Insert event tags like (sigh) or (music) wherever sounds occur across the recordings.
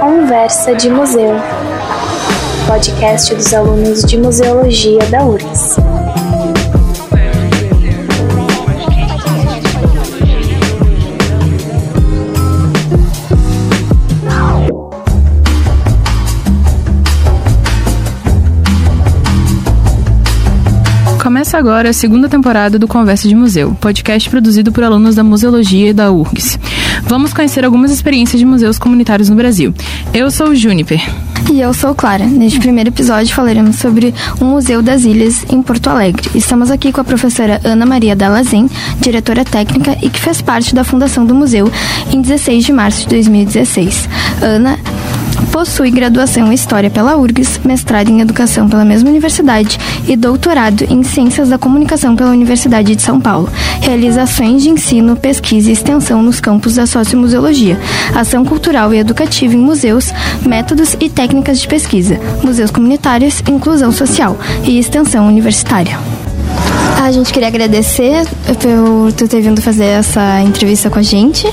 Conversa de Museu, podcast dos alunos de Museologia da URGS. Começa agora a segunda temporada do Conversa de Museu, podcast produzido por alunos da Museologia da URGS. Vamos conhecer algumas experiências de museus comunitários no Brasil. Eu sou Juniper. E eu sou Clara. Neste primeiro episódio falaremos sobre o Museu das Ilhas em Porto Alegre. Estamos aqui com a professora Ana Maria Dalazen, diretora técnica e que fez parte da fundação do museu em 16 de março de 2016. Ana Possui graduação em História pela URGS, mestrado em Educação pela mesma universidade e doutorado em Ciências da Comunicação pela Universidade de São Paulo. Realiza ações de ensino, pesquisa e extensão nos campos da sociomuseologia, ação cultural e educativa em museus, métodos e técnicas de pesquisa, museus comunitários, inclusão social e extensão universitária. A gente queria agradecer por tu ter vindo fazer essa entrevista com a gente.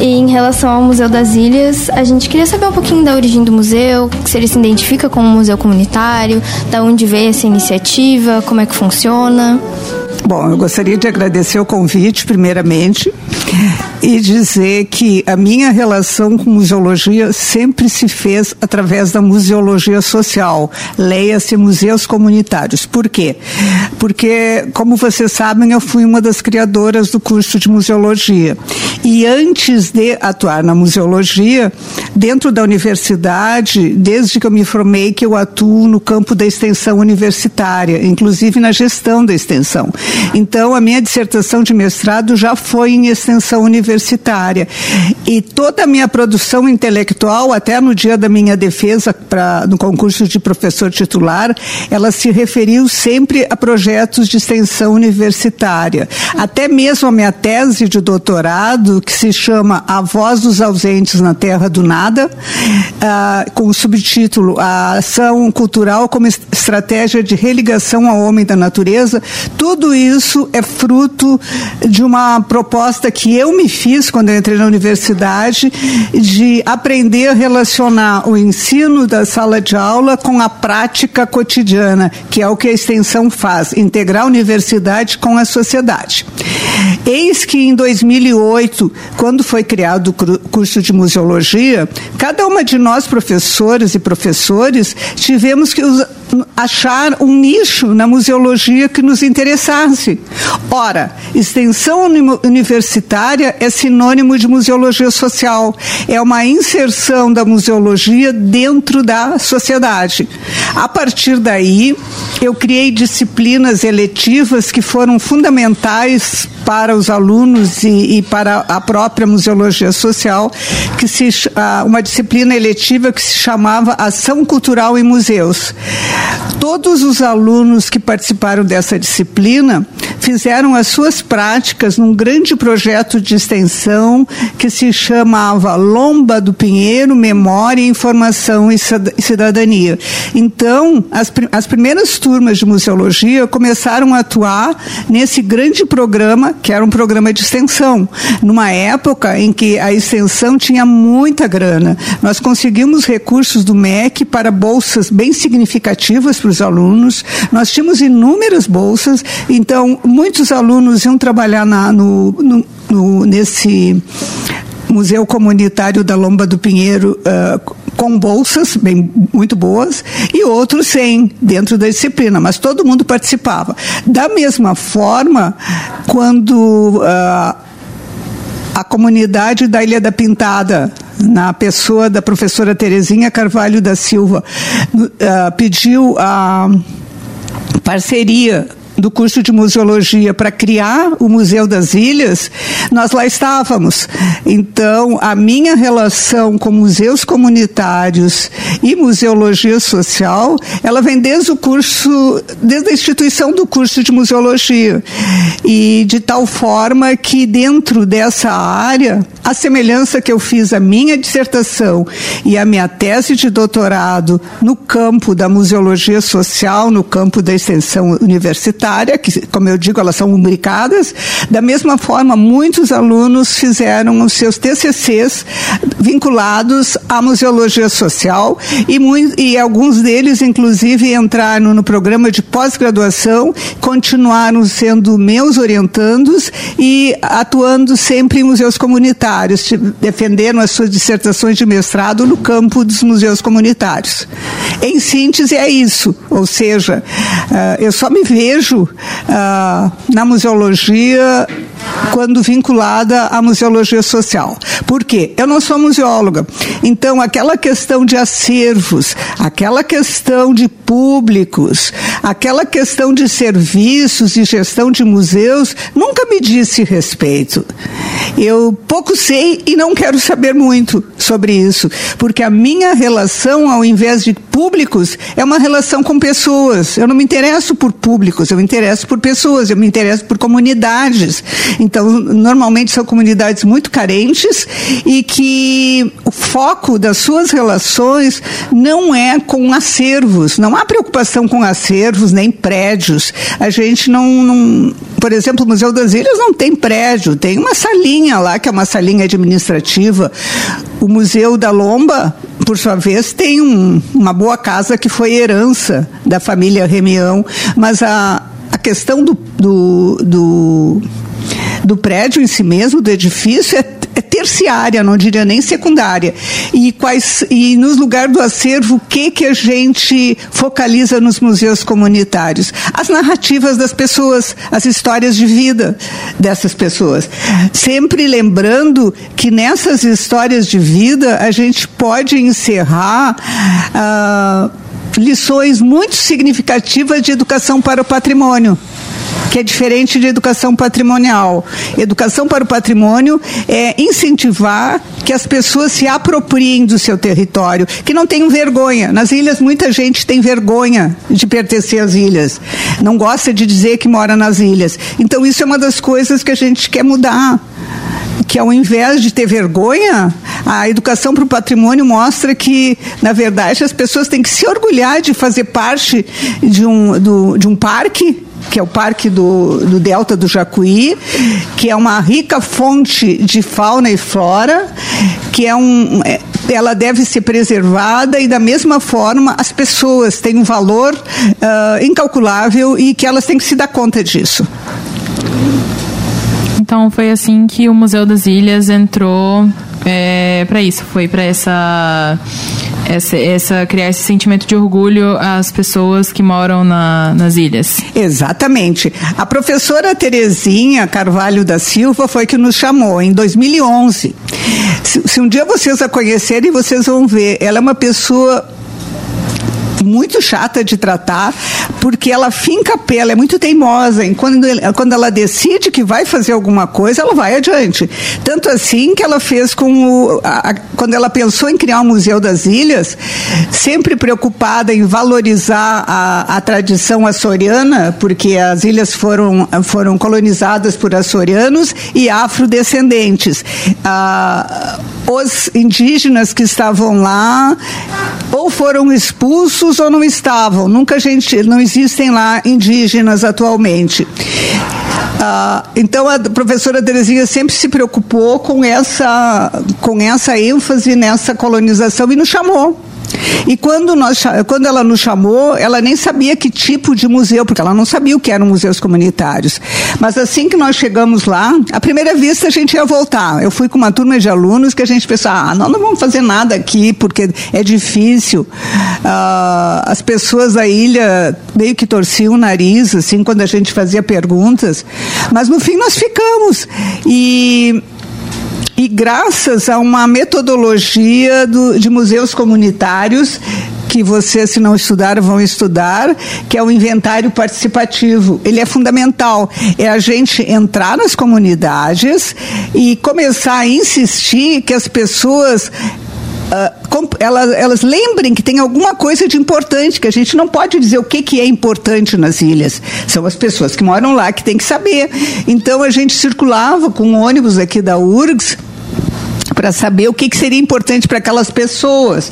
E em relação ao Museu das Ilhas, a gente queria saber um pouquinho da origem do museu, se ele se identifica como um museu comunitário, da onde veio essa iniciativa, como é que funciona. Bom, eu gostaria de agradecer o convite, primeiramente, e dizer que a minha relação com museologia sempre se fez através da museologia social. Leia-se museus comunitários. Por quê? Porque, como vocês sabem, eu fui uma das criadoras do curso de museologia. E antes de atuar na museologia, dentro da universidade, desde que eu me formei, que eu atuo no campo da extensão universitária, inclusive na gestão da extensão. Então, a minha dissertação de mestrado já foi em extensão universitária. E toda a minha produção intelectual, até no dia da minha defesa pra, no concurso de professor titular, ela se referiu sempre a projetos de extensão universitária. Até mesmo a minha tese de doutorado, que se chama A Voz dos Ausentes na Terra do Nada, uh, com o subtítulo A Ação Cultural como Estratégia de Religação ao Homem da Natureza, tudo isso é fruto de uma proposta que eu me fiz quando eu entrei na universidade de aprender a relacionar o ensino da sala de aula com a prática cotidiana, que é o que a extensão faz, integrar a universidade com a sociedade. Eis que em 2008, quando foi criado o curso de museologia, cada uma de nós professores e professores tivemos que achar um nicho na museologia que nos interessasse. Ora, extensão universitária é sinônimo de museologia social, é uma inserção da museologia dentro da sociedade. A partir daí, eu criei disciplinas eletivas que foram fundamentais para os alunos e, e para a própria museologia social, que se, uma disciplina eletiva que se chamava Ação Cultural em Museus. Todos os alunos que participaram dessa disciplina fizeram as suas práticas num grande projeto de extensão que se chamava Lomba do Pinheiro, Memória, Informação e Cidadania. Então, as, as primeiras turmas de museologia começaram a atuar nesse grande programa, que era um programa de extensão, numa época em que a extensão tinha muita grana. Nós conseguimos recursos do MEC para bolsas bem significativas para os alunos. Nós tínhamos inúmeras bolsas, então muitos alunos iam trabalhar na, no, no, no, nesse Museu Comunitário da Lomba do Pinheiro. Uh, com bolsas bem muito boas e outros sem dentro da disciplina, mas todo mundo participava. Da mesma forma, quando uh, a comunidade da Ilha da Pintada na pessoa da professora Terezinha Carvalho da Silva, uh, pediu a parceria do curso de museologia para criar o Museu das Ilhas, nós lá estávamos. Então, a minha relação com museus comunitários e museologia social, ela vem desde o curso, desde a instituição do curso de museologia. E de tal forma que dentro dessa área, a semelhança que eu fiz a minha dissertação e a minha tese de doutorado no campo da museologia social, no campo da extensão universitária, comunitária, que, como eu digo, elas são rubricadas. Da mesma forma, muitos alunos fizeram os seus TCCs vinculados à museologia social e, muito, e alguns deles, inclusive, entraram no programa de pós-graduação, continuaram sendo meus orientandos e atuando sempre em museus comunitários, defenderam as suas dissertações de mestrado no campo dos museus comunitários. Em síntese, é isso, ou seja, uh, eu só me vejo uh, na museologia quando vinculada à museologia social. Por quê? Eu não sou museóloga. Então, aquela questão de acervos, aquela questão de públicos, aquela questão de serviços e gestão de museus, nunca me disse respeito. Eu pouco sei e não quero saber muito sobre isso, porque a minha relação, ao invés de públicos, é uma relação com pessoas. Eu não me interesso por públicos, eu me interesso por pessoas, eu me interesso por comunidades. Então, normalmente são comunidades muito carentes e que o foco das suas relações não é com acervos, não há preocupação com acervos nem prédios. A gente não, não por exemplo, o Museu das Ilhas não tem prédio, tem uma salinha lá, que é uma salinha administrativa. O Museu da Lomba, por sua vez, tem um, uma boa casa que foi herança da família Remião, mas a, a questão do, do, do do prédio em si mesmo, do edifício, é, é terciária, não diria nem secundária. E quais e nos lugar do acervo, o que que a gente focaliza nos museus comunitários? As narrativas das pessoas, as histórias de vida dessas pessoas. Sempre lembrando que nessas histórias de vida a gente pode encerrar ah, lições muito significativas de educação para o patrimônio que é diferente de educação patrimonial. Educação para o patrimônio é incentivar que as pessoas se apropriem do seu território, que não tenham vergonha. Nas ilhas, muita gente tem vergonha de pertencer às ilhas, não gosta de dizer que mora nas ilhas. Então, isso é uma das coisas que a gente quer mudar que ao invés de ter vergonha, a educação para o patrimônio mostra que, na verdade, as pessoas têm que se orgulhar de fazer parte de um, do, de um parque que é o Parque do, do Delta do Jacuí, que é uma rica fonte de fauna e flora, que é um, é, ela deve ser preservada e da mesma forma as pessoas têm um valor uh, incalculável e que elas têm que se dar conta disso. Então foi assim que o Museu das Ilhas entrou é, para isso, foi para essa, essa, essa criar esse sentimento de orgulho às pessoas que moram na, nas ilhas. Exatamente. A professora Terezinha Carvalho da Silva foi que nos chamou em 2011. Se, se um dia vocês a conhecerem, vocês vão ver. Ela é uma pessoa muito chata de tratar, porque ela finca a pé, ela é muito teimosa. E quando, quando ela decide que vai fazer alguma coisa, ela vai adiante. Tanto assim que ela fez com o. A, a, quando ela pensou em criar o Museu das Ilhas, sempre preocupada em valorizar a, a tradição açoriana, porque as ilhas foram, foram colonizadas por açorianos e afrodescendentes. Ah, os indígenas que estavam lá ou foram expulsos ou não estavam. Nunca gente não existem lá indígenas atualmente. Ah, então a professora Terezinha sempre se preocupou com essa com essa ênfase nessa colonização e nos chamou e quando, nós, quando ela nos chamou, ela nem sabia que tipo de museu, porque ela não sabia o que eram museus comunitários. Mas assim que nós chegamos lá, à primeira vista a gente ia voltar. Eu fui com uma turma de alunos que a gente pensou, ah, nós não vamos fazer nada aqui, porque é difícil. Ah, as pessoas da ilha meio que torciam o nariz, assim, quando a gente fazia perguntas. Mas no fim nós ficamos. E e graças a uma metodologia do, de museus comunitários que vocês, se não estudaram, vão estudar, que é o inventário participativo. Ele é fundamental. É a gente entrar nas comunidades e começar a insistir que as pessoas Uh, elas, elas, lembrem que tem alguma coisa de importante, que a gente não pode dizer o que, que é importante nas ilhas. São as pessoas que moram lá que têm que saber. Então a gente circulava com ônibus aqui da URGS para saber o que, que seria importante para aquelas pessoas.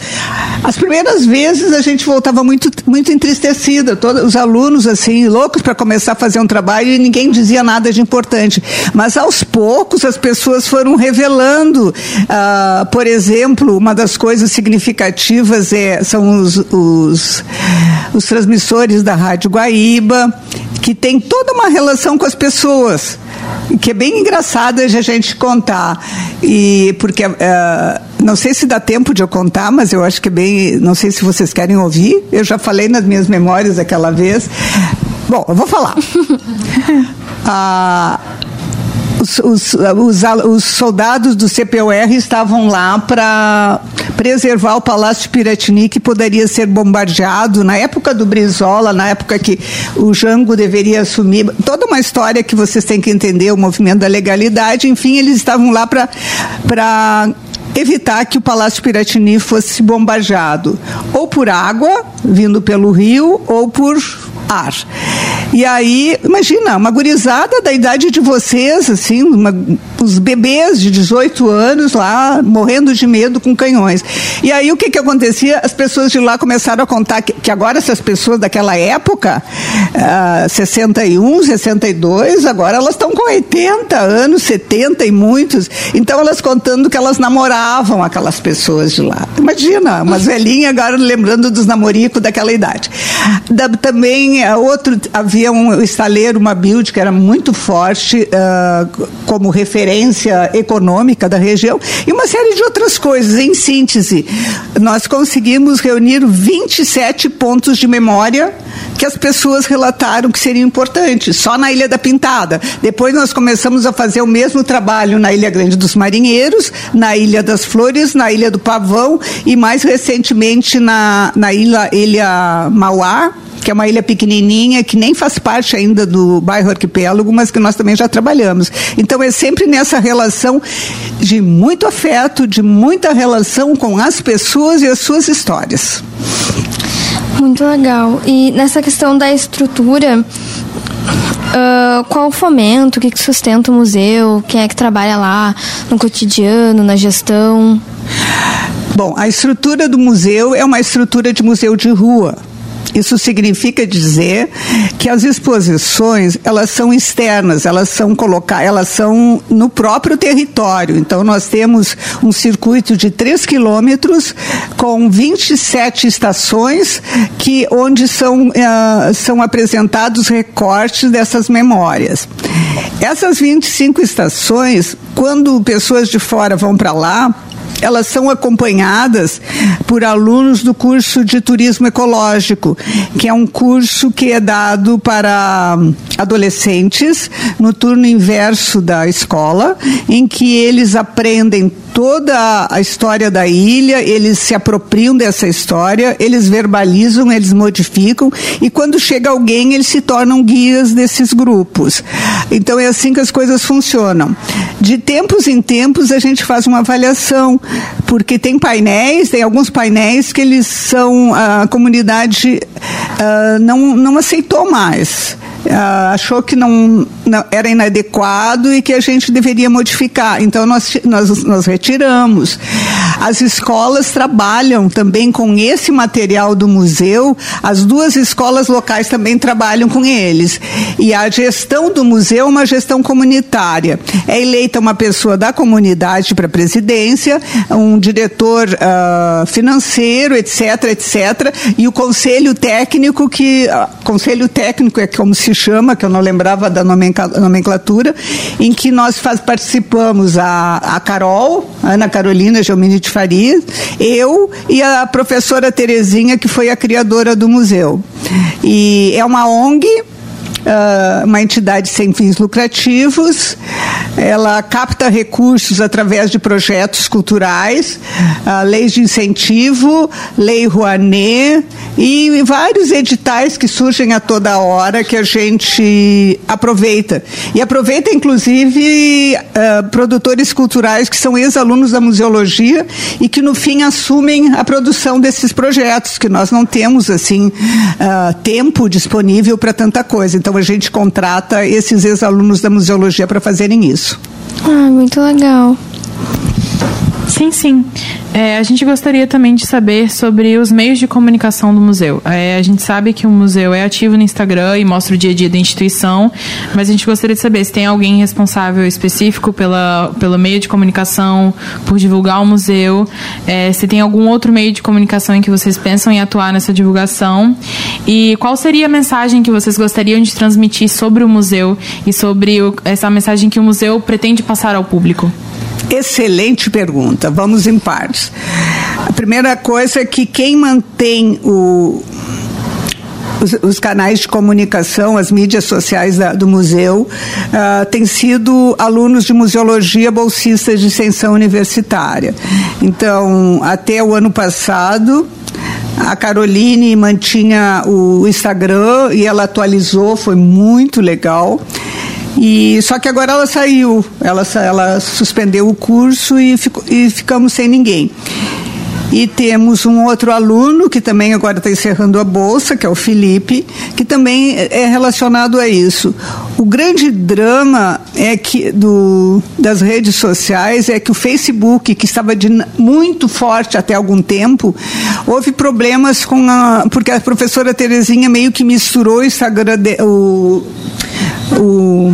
As primeiras vezes a gente voltava muito, muito entristecida, todos os alunos assim, loucos para começar a fazer um trabalho e ninguém dizia nada de importante. Mas aos poucos as pessoas foram revelando, uh, por exemplo, uma das coisas significativas é, são os, os, os transmissores da Rádio Guaíba, que tem toda uma relação com as pessoas que é bem engraçada de a gente contar. E porque uh, não sei se dá tempo de eu contar, mas eu acho que é bem. Não sei se vocês querem ouvir. Eu já falei nas minhas memórias aquela vez. Bom, eu vou falar. (laughs) ah, os, os, os, os, soldados do CPOR estavam lá para preservar o Palácio Piratini, que poderia ser bombardeado na época do Brizola, na época que o Jango deveria assumir. Toda uma história que vocês têm que entender, o movimento da legalidade. Enfim, eles estavam lá para evitar que o Palácio Piratini fosse bombardeado, ou por água, vindo pelo rio, ou por ar. E aí, imagina, uma gurizada da idade de vocês, assim, uma, os bebês de 18 anos lá, morrendo de medo com canhões. E aí o que que acontecia? As pessoas de lá começaram a contar que, que agora essas pessoas daquela época, uh, 61, 62, agora elas estão com 80 anos, 70 e muitos. Então elas contando que elas namoravam aquelas pessoas de lá. Imagina, umas (laughs) velhinhas agora lembrando dos namoricos daquela idade. Da, também uh, outro havia havia um estaleiro, uma build que era muito forte uh, como referência econômica da região e uma série de outras coisas. Em síntese, nós conseguimos reunir 27 pontos de memória que as pessoas relataram que seriam importantes, só na Ilha da Pintada. Depois nós começamos a fazer o mesmo trabalho na Ilha Grande dos Marinheiros, na Ilha das Flores, na Ilha do Pavão e mais recentemente na, na Ilha, Ilha Mauá, que é uma ilha pequenininha, que nem faz parte ainda do bairro arquipélago, mas que nós também já trabalhamos. Então é sempre nessa relação de muito afeto, de muita relação com as pessoas e as suas histórias. Muito legal. E nessa questão da estrutura, uh, qual o fomento, o que, que sustenta o museu, quem é que trabalha lá no cotidiano, na gestão? Bom, a estrutura do museu é uma estrutura de museu de rua. Isso significa dizer que as exposições elas são externas, elas são colocar, elas são no próprio território. Então nós temos um circuito de 3 quilômetros com 27 estações que onde são, uh, são apresentados recortes dessas memórias. Essas 25 estações, quando pessoas de fora vão para lá, elas são acompanhadas por alunos do curso de turismo ecológico, que é um curso que é dado para adolescentes no turno inverso da escola, em que eles aprendem toda a história da ilha, eles se apropriam dessa história, eles verbalizam, eles modificam e quando chega alguém eles se tornam guias desses grupos. Então é assim que as coisas funcionam. De tempos em tempos a gente faz uma avaliação, porque tem painéis, tem alguns painéis que eles são a comunidade uh, não não aceitou mais. Uh, achou que não, não, era inadequado e que a gente deveria modificar. Então nós, nós, nós retiramos. As escolas trabalham também com esse material do museu, as duas escolas locais também trabalham com eles. E a gestão do museu é uma gestão comunitária. É eleita uma pessoa da comunidade para presidência, um diretor uh, financeiro, etc, etc, e o conselho técnico que uh, conselho técnico é como se chama, que eu não lembrava da nomenclatura, em que nós faz, participamos a, a Carol, Ana Carolina Geomini de Faria, eu e a professora Terezinha, que foi a criadora do museu. E é uma ONG uh, uma entidade sem fins lucrativos, ela capta recursos através de projetos culturais, uh, leis de incentivo, lei Rouanet e vários editais que surgem a toda hora que a gente aproveita. E aproveita, inclusive, uh, produtores culturais que são ex-alunos da museologia e que, no fim, assumem a produção desses projetos, que nós não temos, assim, tempo disponível para tanta coisa. Então, a gente contrata esses ex-alunos da museologia para fazerem isso. Ah, muito legal. Sim, sim. É, a gente gostaria também de saber sobre os meios de comunicação do museu. É, a gente sabe que o museu é ativo no Instagram e mostra o dia a dia da instituição, mas a gente gostaria de saber se tem alguém responsável específico pela, pelo meio de comunicação, por divulgar o museu, é, se tem algum outro meio de comunicação em que vocês pensam em atuar nessa divulgação e qual seria a mensagem que vocês gostariam de transmitir sobre o museu e sobre o, essa mensagem que o museu pretende passar ao público. Excelente pergunta. Vamos em partes. A primeira coisa é que quem mantém o, os, os, canais de comunicação, as mídias sociais da, do museu, uh, têm sido alunos de museologia bolsistas de extensão universitária. Então, até o ano passado, a Caroline mantinha o Instagram e ela atualizou, foi muito legal. E só que agora ela saiu, ela, ela suspendeu o curso e, fico, e ficamos sem ninguém. E temos um outro aluno que também agora está encerrando a bolsa, que é o Felipe, que também é relacionado a isso. O grande drama é que do, das redes sociais é que o Facebook, que estava de, muito forte até algum tempo, houve problemas com a. porque a professora Terezinha meio que misturou o Instagram, de, o, o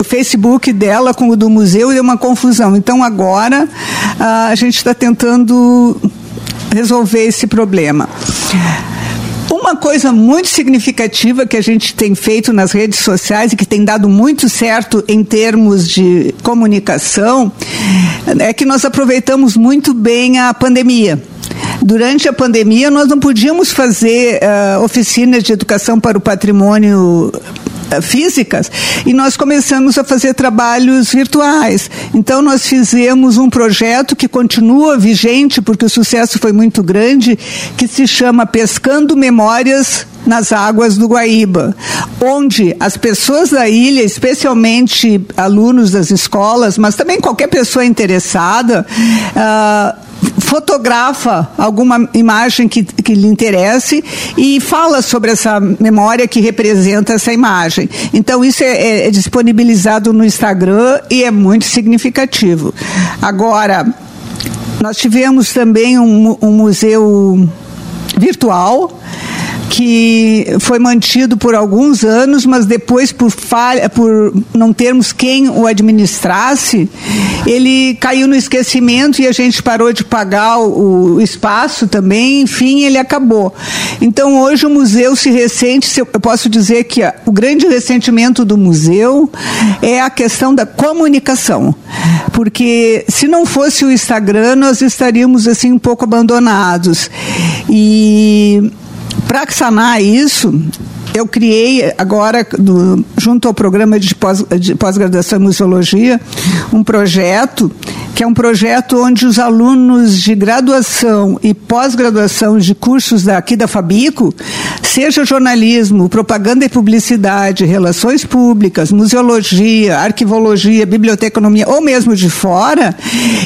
o Facebook dela com o do museu deu uma confusão. Então agora a gente está tentando resolver esse problema. Uma coisa muito significativa que a gente tem feito nas redes sociais e que tem dado muito certo em termos de comunicação é que nós aproveitamos muito bem a pandemia. Durante a pandemia, nós não podíamos fazer uh, oficinas de educação para o patrimônio físicas e nós começamos a fazer trabalhos virtuais. Então nós fizemos um projeto que continua vigente porque o sucesso foi muito grande, que se chama Pescando Memórias nas águas do Guaíba, onde as pessoas da ilha, especialmente alunos das escolas, mas também qualquer pessoa interessada, uh, fotografa alguma imagem que, que lhe interesse e fala sobre essa memória que representa essa imagem. Então, isso é, é, é disponibilizado no Instagram e é muito significativo. Agora, nós tivemos também um, um museu virtual que foi mantido por alguns anos, mas depois por falha, por não termos quem o administrasse, ele caiu no esquecimento e a gente parou de pagar o, espaço também, enfim, ele acabou. Então hoje o museu se ressente, eu posso dizer que o grande ressentimento do museu é a questão da comunicação, porque se não fosse o Instagram nós estaríamos assim um pouco abandonados e para sanar isso, eu criei agora, do, junto ao programa de pós-graduação em museologia, um projeto que é um projeto onde os alunos de graduação e pós-graduação de cursos daqui da Fabico, seja jornalismo, propaganda e publicidade, relações públicas, museologia, arquivologia, biblioteconomia ou mesmo de fora,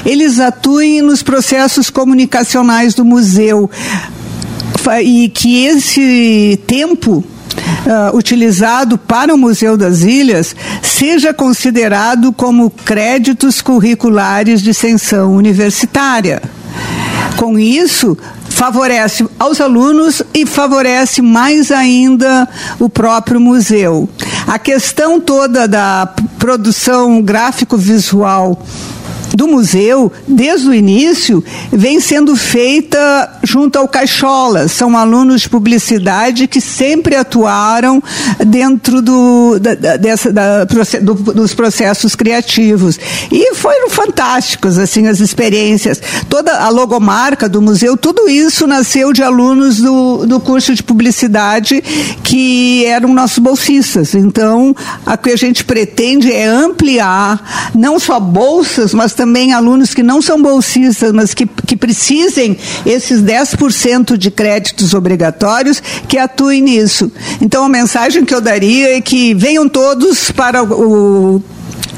eles atuem nos processos comunicacionais do museu e que esse tempo Uh, utilizado para o Museu das Ilhas seja considerado como créditos curriculares de extensão universitária. Com isso, favorece aos alunos e favorece mais ainda o próprio museu. A questão toda da produção gráfico-visual do museu, desde o início, vem sendo feita junto ao Caixola. São alunos de publicidade que sempre atuaram dentro do, da, dessa, da, do, dos processos criativos. E foram fantásticos, assim, as experiências. Toda a logomarca do museu, tudo isso nasceu de alunos do, do curso de publicidade que eram nossos bolsistas. Então, a que a gente pretende é ampliar não só bolsas, mas também alunos que não são bolsistas, mas que, que precisem esses 10% de créditos obrigatórios, que atuem nisso. Então, a mensagem que eu daria é que venham todos para o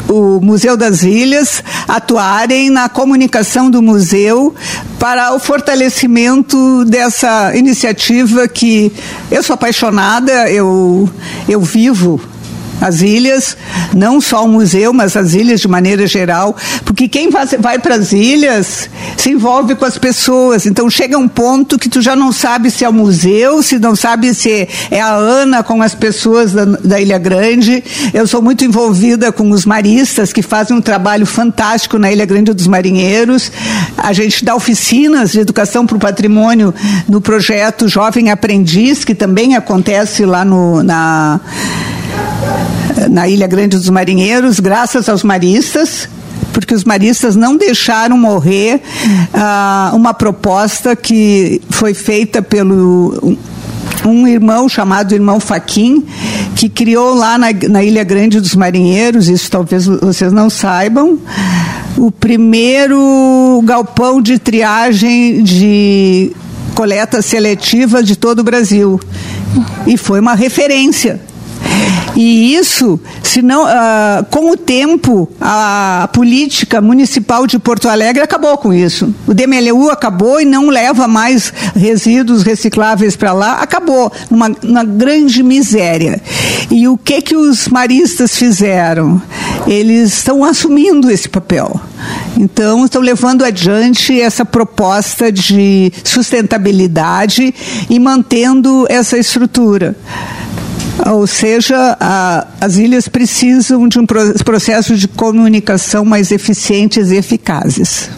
o Museu das Ilhas atuarem na comunicação do museu para o fortalecimento dessa iniciativa que eu sou apaixonada, eu, eu vivo as ilhas, não só o museu, mas as ilhas de maneira geral, porque quem vai para as ilhas se envolve com as pessoas. Então chega um ponto que tu já não sabe se é o museu, se não sabe se é a Ana com as pessoas da, da Ilha Grande. Eu sou muito envolvida com os maristas que fazem um trabalho fantástico na Ilha Grande dos Marinheiros. A gente dá oficinas de educação para o patrimônio no projeto Jovem Aprendiz, que também acontece lá no, na na Ilha Grande dos Marinheiros, graças aos maristas, porque os maristas não deixaram morrer uh, uma proposta que foi feita pelo um irmão chamado irmão Faquim, que criou lá na, na, Ilha Grande dos Marinheiros, isso talvez vocês não saibam, o primeiro galpão de triagem de coleta seletiva de todo o Brasil. E foi uma referência e isso, senão, uh, com o tempo, a política municipal de Porto Alegre acabou com isso. O DMLU acabou e não leva mais resíduos recicláveis para lá, acabou, numa, numa grande miséria. E o que que os maristas fizeram? Eles estão assumindo esse papel. Então, estão levando adiante essa proposta de sustentabilidade e mantendo essa estrutura. Ou seja, a, as ilhas precisam de um processo de comunicação mais eficientes e eficazes.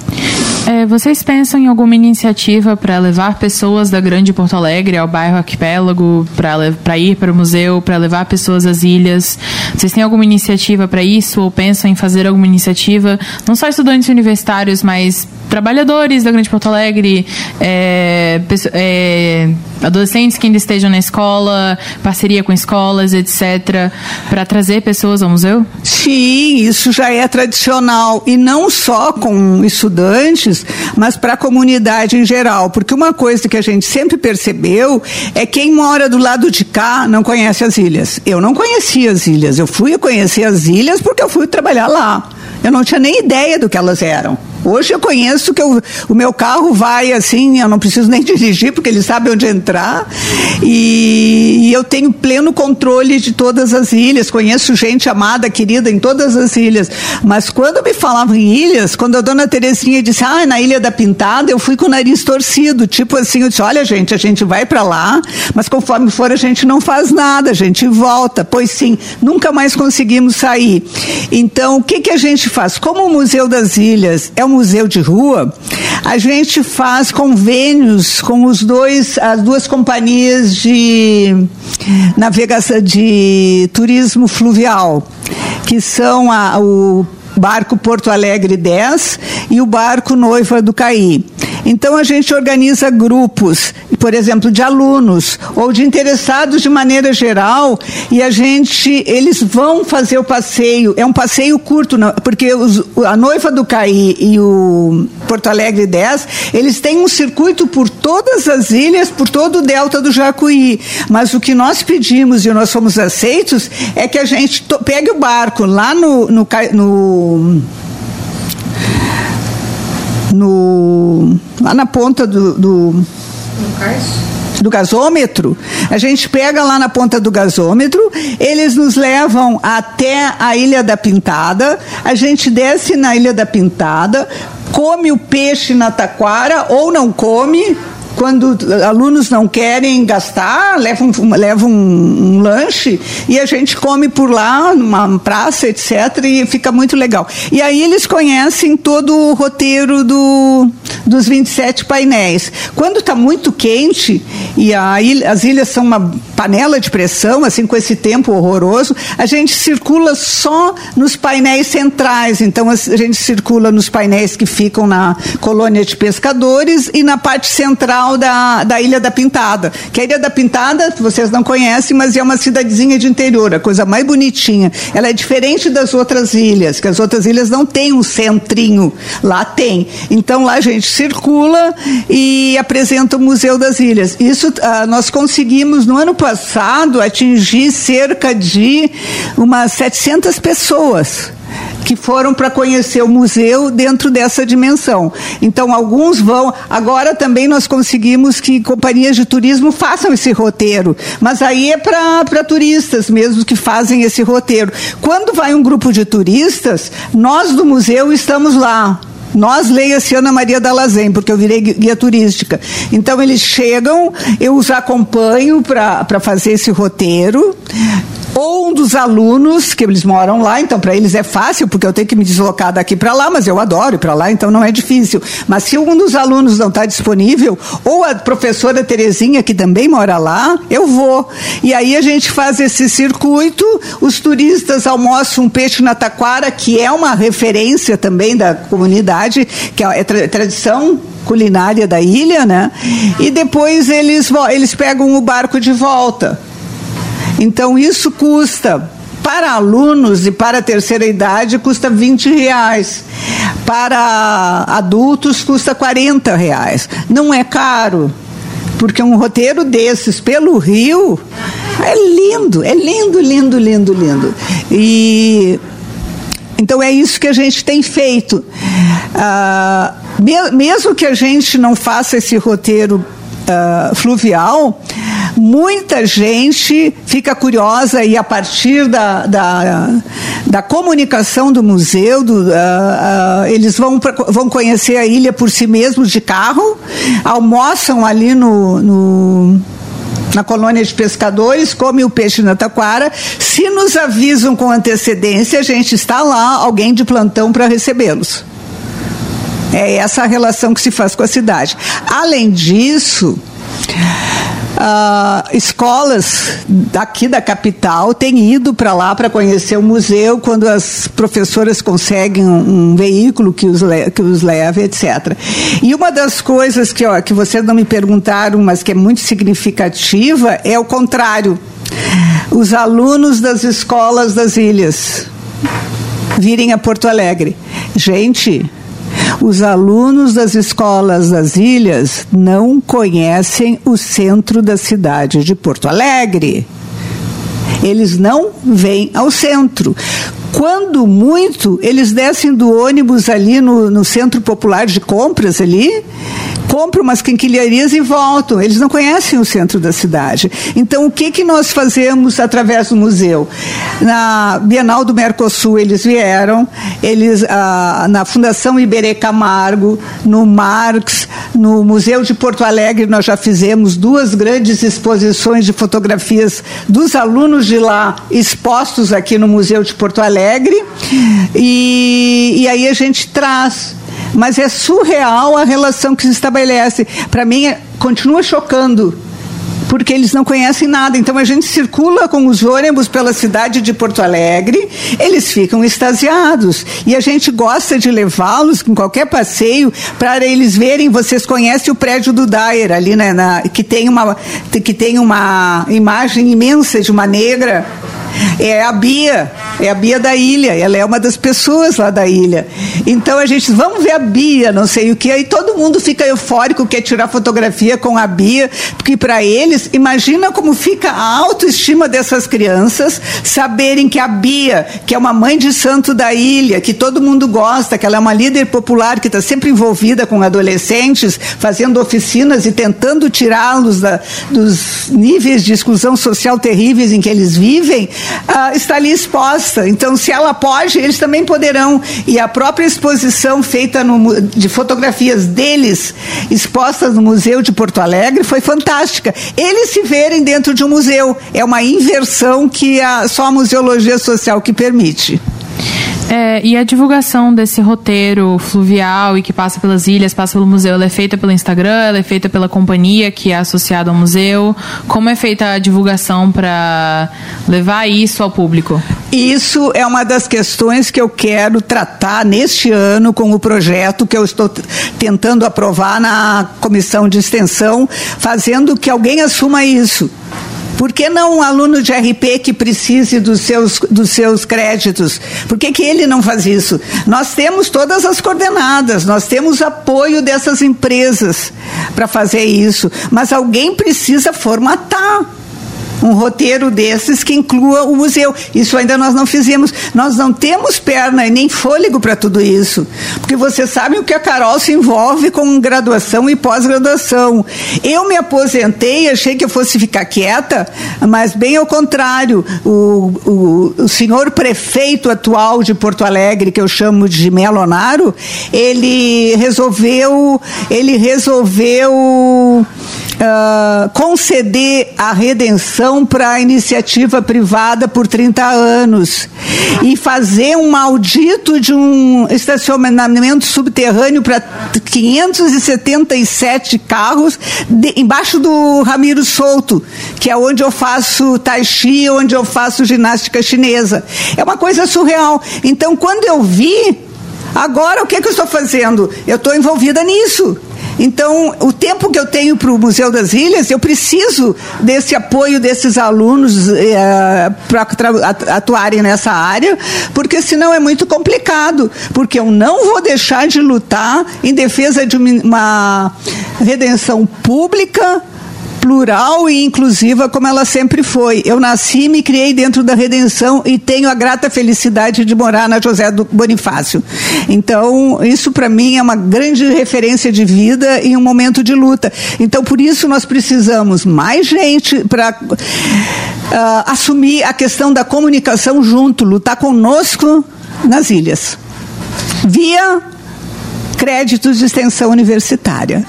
É, vocês pensam em alguma iniciativa para levar pessoas da Grande Porto Alegre ao bairro Arquipélago, para ir para o museu, para levar pessoas às ilhas? Vocês têm alguma iniciativa para isso ou pensam em fazer alguma iniciativa, não só estudantes universitários, mas trabalhadores da Grande Porto Alegre, é, é, adolescentes que ainda estejam na escola, parceria com escolas, etc., para trazer pessoas ao museu? Sim, isso já é tradicional. E não só com estudantes, mas para a comunidade em geral. Porque uma coisa que a gente sempre percebeu é quem mora do lado de cá não conhece as ilhas. Eu não conhecia as ilhas. Eu fui conhecer as ilhas porque eu fui trabalhar lá. Eu não tinha nem ideia do que elas eram. Hoje eu conheço que eu, o meu carro vai assim, eu não preciso nem (laughs) dirigir, porque ele sabe onde entrar. E, e, eu tenho pleno controle de todas as ilhas. Conheço gente amada, querida em todas as ilhas. Mas quando me falavam em ilhas, quando a dona Terezinha disse, ah, na Ilha da Pintada, eu fui com o nariz torcido. Tipo assim, eu disse, olha, gente, a gente vai para lá, mas conforme for a gente não faz nada, a gente volta. Pois sim, nunca mais conseguimos sair. Então, o que, que a gente faz? Como o Museu das Ilhas é um museu de rua, a gente faz convênios com os dois, as duas companhias de navegação de turismo fluvial, que são a, o barco Porto Alegre 10 e o barco Noiva do Caí. Então a gente organiza grupos, por exemplo, de alunos ou de interessados de maneira geral, e a gente, eles vão fazer o passeio. É um passeio curto, porque os, a noiva do Caí e o Porto Alegre 10, eles têm um circuito por todas as ilhas, por todo o delta do Jacuí. Mas o que nós pedimos e nós fomos aceitos é que a gente pegue o barco lá no, no, no no, lá na ponta do, do do gasômetro, a gente pega lá na ponta do gasômetro, eles nos levam até a Ilha da Pintada, a gente desce na Ilha da Pintada, come o peixe na taquara ou não come, quando alunos não querem gastar, levam, levam um, um, lanche e a gente come por lá, numa praça, etc., e fica muito legal. E aí eles conhecem todo o roteiro do, dos 27 painéis. Quando está muito quente e ilha, as ilhas são uma panela de pressão, assim, com esse tempo horroroso, a gente circula só nos painéis centrais. Então a gente circula nos painéis que ficam na colônia de pescadores e na parte central da, da Ilha da Pintada. Que a Ilha da Pintada, vocês não conhecem, mas é uma cidadezinha de interior, a coisa mais bonitinha. Ela é diferente das outras ilhas, que as outras ilhas não têm um centrinho. Lá tem. Então lá a gente circula e apresenta o Museu das Ilhas. Isso ah, nós conseguimos no ano passado atingir cerca de umas 700 pessoas que foram para conhecer o museu dentro dessa dimensão. Então, alguns vão. Agora também nós conseguimos que companhias de turismo façam esse roteiro, mas aí é para turistas mesmo que fazem esse roteiro. Quando vai um grupo de turistas, nós do museu estamos lá. Nós, leia-se Ana Maria da Lazem, porque eu virei guia turística. Então, eles chegam, eu os acompanho para fazer esse roteiro ou um dos alunos, que eles moram lá, então para eles é fácil, porque eu tenho que me deslocar daqui para lá, mas eu adoro ir para lá, então não é difícil. Mas se um dos alunos não está disponível, ou a professora Terezinha, que também mora lá, eu vou. E aí a gente faz esse circuito, os turistas almoçam um peixe na taquara, que é uma referência também da comunidade, que é, é tradição culinária da ilha, né? E depois eles, eles pegam o barco de volta. Então isso custa para alunos e para a terceira idade custa 20 reais. Para adultos custa 40 reais. Não é caro, porque um roteiro desses pelo Rio é lindo, é lindo, lindo, lindo, lindo. E então é isso que a gente tem feito. Ah, mesmo que a gente não faça esse roteiro uh, fluvial, muita gente fica curiosa e a partir da, da, da comunicação do museu, do, uh, uh, eles vão, pra, vão conhecer a ilha por si mesmos de carro, almoçam ali no, no na colônia de pescadores, come o peixe na taquara. Se nos avisam com antecedência, a gente está lá, alguém de plantão para recebê-los. É essa a relação que se faz com a cidade. Além disso, Uh, escolas daqui da capital têm ido para lá para conhecer o museu quando as professoras conseguem um, um veículo que os, que os leve, etc. E uma das coisas que, ó, que vocês não me perguntaram, mas que é muito significativa, é o contrário. Os alunos das escolas das ilhas virem a Porto Alegre. Gente, os alunos das escolas das ilhas não conhecem o centro da cidade de Porto Alegre. Eles não vêm ao centro. Quando muito, eles descem do ônibus ali no, no centro popular de compras ali compram umas quinquilharias e voltam. Eles não conhecem o centro da cidade. Então, o que, que nós fazemos através do museu? Na Bienal do Mercosul, eles vieram, eles ah, na Fundação Iberê Camargo, no Marx, no Museu de Porto Alegre, nós já fizemos duas grandes exposições de fotografias dos alunos de lá expostos aqui no Museu de Porto Alegre. E, e aí a gente traz mas é surreal a relação que se estabelece. Para mim, é, continua chocando porque eles não conhecem nada. Então a gente circula com os ônibus pela cidade de Porto Alegre, eles ficam extasiados. E a gente gosta de levá-los em qualquer passeio para eles verem. Vocês conhecem o prédio do Dyer ali, né, na, que, tem uma, que tem uma imagem imensa de uma negra é a Bia, é a Bia da ilha, ela é uma das pessoas lá da ilha. Então a gente, vamos ver a Bia, não sei o que, aí todo mundo fica eufórico, quer tirar fotografia com a Bia, porque para imagina como fica a autoestima dessas crianças saberem que a Bia, que é uma mãe de santo da ilha, que todo mundo gosta, que ela é uma líder popular, que está sempre envolvida com adolescentes, fazendo oficinas e tentando tirá-los dos níveis de exclusão social terríveis em que eles vivem, uh, está ali exposta. Então, se ela pode, eles também poderão. E a própria exposição feita no, de fotografias deles expostas no Museu de Porto Alegre foi fantástica. Eles se verem dentro de um museu. É uma inversão que a, só a museologia social que permite. É, e a divulgação desse roteiro fluvial e que passa pelas ilhas, passa pelo museu, ela é feita pelo Instagram, ela é feita pela companhia que é associada ao museu. Como é feita a divulgação para levar isso ao público? Isso é uma das questões que eu quero tratar neste ano com o projeto que eu estou tentando aprovar na comissão de extensão, fazendo que alguém assuma isso. Por que não um aluno de RP que precise dos seus, dos seus créditos? Por que, que ele não faz isso? Nós temos todas as coordenadas, nós temos apoio dessas empresas para fazer isso, mas alguém precisa formatar. Um roteiro desses que inclua o museu. Isso ainda nós não fizemos. Nós não temos perna e nem fôlego para tudo isso. Porque vocês sabem o que a Carol se envolve com graduação e pós-graduação. Eu me aposentei, achei que eu fosse ficar quieta, mas bem ao contrário. O, o, o senhor prefeito atual de Porto Alegre, que eu chamo de Melonaro, ele resolveu, ele resolveu uh, conceder a redenção para a iniciativa privada por 30 anos e fazer um maldito de um estacionamento subterrâneo para 577 carros de, embaixo do Ramiro Souto, que é onde eu faço tai chi, onde eu faço ginástica chinesa. É uma coisa surreal. Então, quando eu vi, agora o que, é que eu estou fazendo? Eu estou envolvida nisso. Então, o tempo que eu tenho para o Museu das Ilhas, eu preciso desse apoio desses alunos é, para atuarem nessa área, porque senão é muito complicado, porque eu não vou deixar de lutar em defesa de uma redenção pública plural e inclusiva como ela sempre foi. Eu nasci e me criei dentro da redenção e tenho a grata felicidade de morar na José do Bonifácio. Então, isso para mim é uma grande referência de vida e um momento de luta. Então, por isso nós precisamos mais gente para uh, ah, assumir a questão da comunicação junto, lutar conosco nas ilhas. Via créditos de extensão universitária.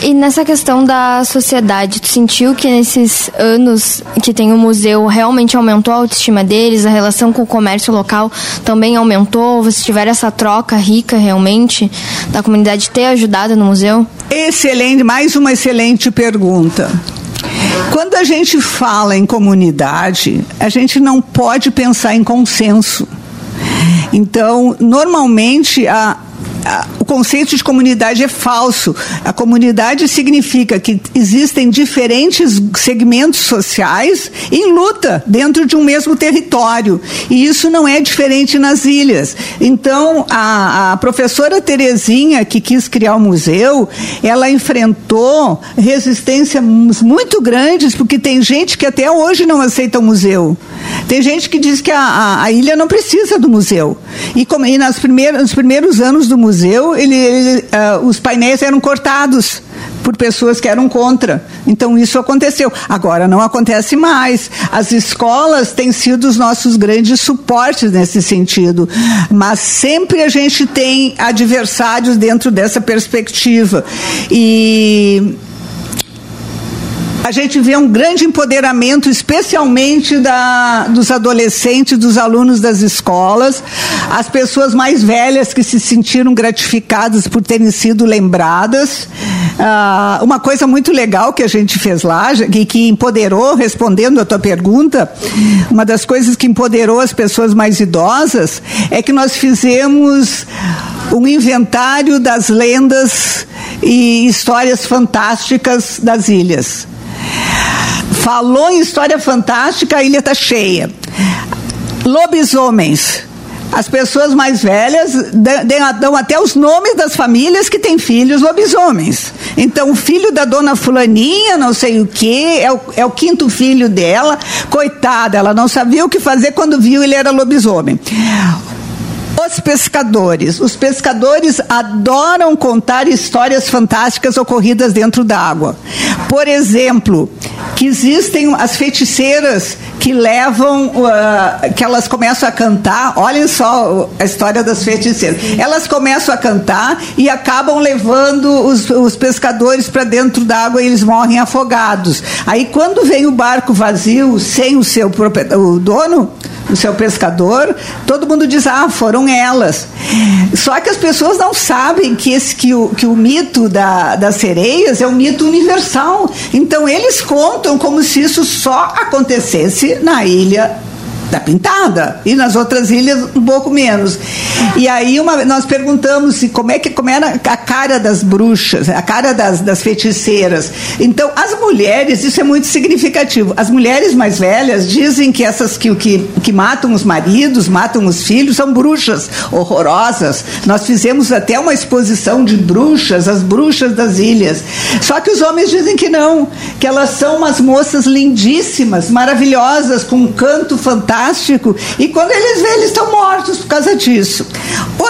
E nessa questão da sociedade, tu sentiu que nesses anos que tem o museu realmente aumentou a autoestima deles, a relação com o comércio local também aumentou? Vocês tiveram essa troca rica realmente da comunidade ter ajudado no museu? Excelente, mais uma excelente pergunta. Quando a gente fala em comunidade, a gente não pode pensar em consenso. Então, normalmente, a, o conceito de comunidade é falso. A comunidade significa que existem diferentes segmentos sociais em luta dentro de um mesmo território. E isso não é diferente nas ilhas. Então, a, a professora Terezinha, que quis criar o museu, ela enfrentou resistências muito grandes, porque tem gente que até hoje não aceita o museu. Tem gente que diz que a, a, a ilha não precisa do museu. E, como, e nas primeiras, nos primeiros anos do museu, ele, ele, uh, os painéis eram cortados por pessoas que eram contra. Então isso aconteceu. Agora não acontece mais. As escolas têm sido os nossos grandes suportes nesse sentido, mas sempre a gente tem adversários dentro dessa perspectiva. E a gente vê um grande empoderamento, especialmente da, dos adolescentes, dos alunos das escolas, as pessoas mais velhas que se sentiram gratificadas por terem sido lembradas. Ah, uma coisa muito legal que a gente fez lá, e que empoderou, respondendo a tua pergunta, uma das coisas que empoderou as pessoas mais idosas é que nós fizemos um inventário das lendas e histórias fantásticas das ilhas. Falou em história fantástica, a ilha está cheia. Lobisomens. As pessoas mais velhas dão até os nomes das famílias que têm filhos lobisomens. Então, o filho da dona Fulaninha, não sei o que, é o, é o quinto filho dela. Coitada, ela não sabia o que fazer quando viu ele era lobisomem. Os pescadores. Os pescadores adoram contar histórias fantásticas ocorridas dentro d'água. Por exemplo, que existem as feiticeiras que levam, uh, que elas começam a cantar. Olhem só a história das feiticeiras. Elas começam a cantar e acabam levando os, os pescadores para dentro d'água e eles morrem afogados. Aí, quando vem o barco vazio, sem o seu o dono, o seu pescador, todo mundo diz, ah, foram elas. Só que as pessoas não sabem que, esse, que, o, que o mito da, das sereias é um mito universal. Então eles contam como se isso só acontecesse na ilha da pintada e nas outras ilhas um pouco menos. E aí uma, nós perguntamos se como é que como era a cara das bruxas, a cara das, das feiticeiras. Então as mulheres, isso é muito significativo. As mulheres mais velhas dizem que essas que que, que matam os maridos, matam os filhos, são bruxas horrorosas. Nós fizemos até uma exposição de bruxas, as bruxas das ilhas. Só que os homens dizem que não, que elas são umas moças lindíssimas, maravilhosas, com um canto fantástico, e quando eles vêem, eles estão mortos por causa disso.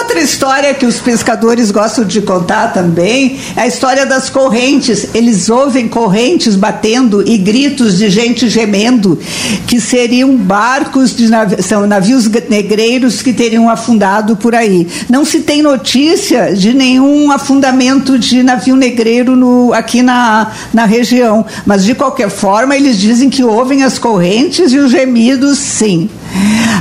Outra história que os pescadores gostam de contar também é a história das correntes. Eles ouvem correntes batendo e gritos de gente gemendo, que seriam barcos de navios, são navios negreiros que teriam afundado por aí. Não se tem notícia de nenhum afundamento de navio negreiro no, aqui na, na região, mas de qualquer forma eles dizem que ouvem as correntes e os gemidos, sim.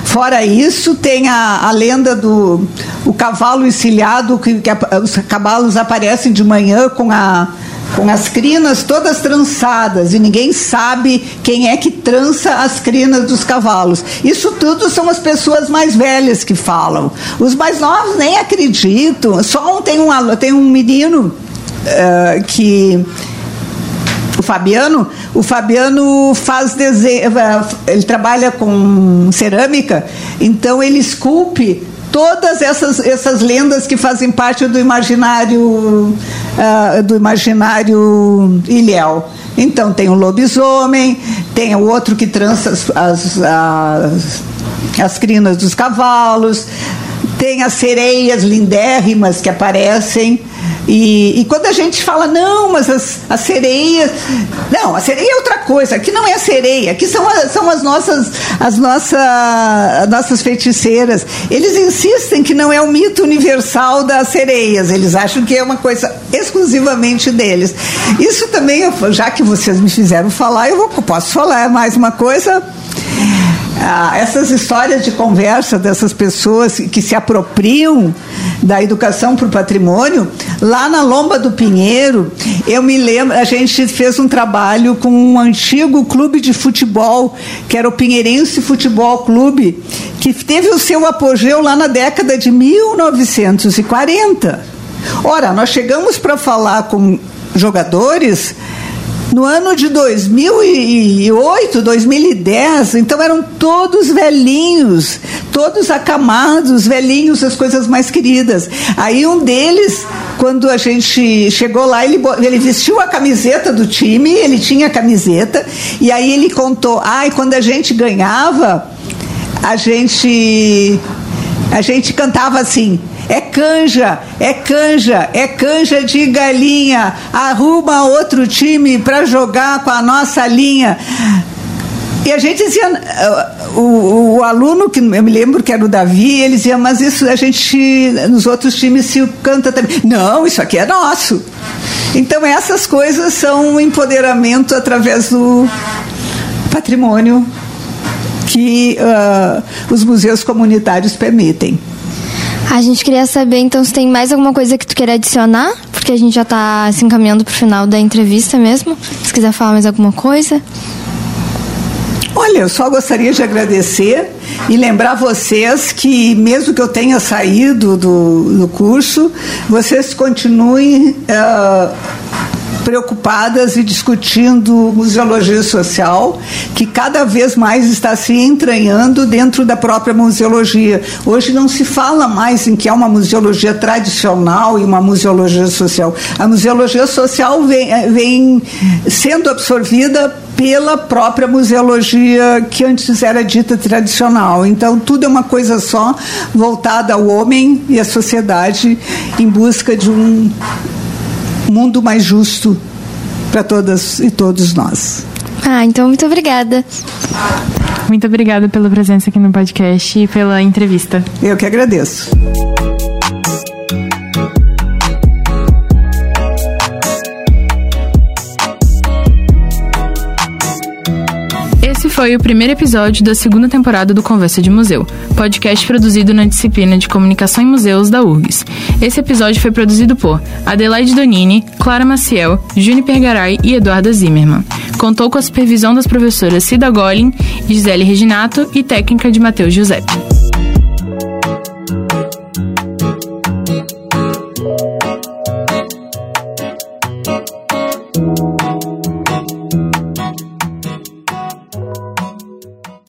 Fora isso, tem a, a lenda do o cavalo encilhado, que, que a, os cavalos aparecem de manhã com a com as crinas todas trançadas e ninguém sabe quem é que trança as crinas dos cavalos. Isso tudo são as pessoas mais velhas que falam. Os mais novos nem acreditam. Só tem um, tem um menino uh, que Fabiano, o Fabiano faz desenho, eh, ele trabalha com cerâmica, então ele esculpe todas essas, essas lendas que fazem parte do imaginário uh, do imaginário ilhéu. Então tem o lobisomem, tem o outro que trança as, as, as, as crinas dos cavalos, tem as sereias lindérrimas que aparecem. E, e, quando a gente fala, não, mas as, as sereias. Não, a sereia é outra coisa. Aqui não é a sereia, aqui são, as, são as, nossas, as, nossa, as nossas feiticeiras. Eles insistem que não é o mito universal das sereias, eles acham que é uma coisa exclusivamente deles. Isso também, já que vocês me fizeram falar, eu vou, posso falar mais uma coisa ah, essas histórias de conversa dessas pessoas que se apropriam da educação para o patrimônio, lá na Lomba do Pinheiro, eu me lembro, a gente fez um trabalho com um antigo clube de futebol, que era o Pinheirense Futebol Clube, que teve o seu apogeu lá na década de 1940. Ora, nós chegamos para falar com jogadores no ano de 2008, 2010, então eram todos velhinhos, todos acamados, velhinhos, as coisas mais queridas. Aí um deles, quando a gente chegou lá, ele, ele vestiu a camiseta do time, ele tinha a camiseta, e aí ele contou: ai, quando a gente ganhava, a gente, a gente cantava assim canja, é canja, é canja de galinha. Arruma outro time para jogar com a nossa linha. E a gente dizia, o, o, o, aluno, que eu me lembro que era o Davi, ele dizia, mas isso a gente, nos outros times se canta também. Não, isso aqui é nosso. Então essas coisas são um empoderamento através do patrimônio que uh, os museus comunitários permitem. A gente queria saber, então, se tem mais alguma coisa que tu queira adicionar, porque a gente já está se encaminhando para o final da entrevista mesmo. Se quiser falar mais alguma coisa. Olha, eu só gostaria de agradecer e lembrar vocês que, mesmo que eu tenha saído do, do curso, vocês continuem. Uh, preocupadas e discutindo museologia social, que cada vez mais está se entranhando dentro da própria museologia. Hoje não se fala mais em que é uma museologia tradicional e uma museologia social. A museologia social vem, eh, vem sendo absorvida pela própria museologia que antes era dita tradicional. Então, tudo é uma coisa só, voltada ao homem e à sociedade em busca de um mundo mais justo para todas e todos nós. Ah, então muito obrigada. Muito obrigada pela presença aqui no podcast e pela entrevista. Eu que agradeço. foi o primeiro episódio da segunda temporada do Conversa de Museu, podcast produzido na disciplina de Comunicação em Museus da URGS. Esse episódio foi produzido por Adelaide Donini, Clara Maciel, Juniper Garay e Eduarda Zimmermann, Contou com a supervisão das professoras Cida Golin, Gisele Reginato e técnica de Matheus Giuseppe.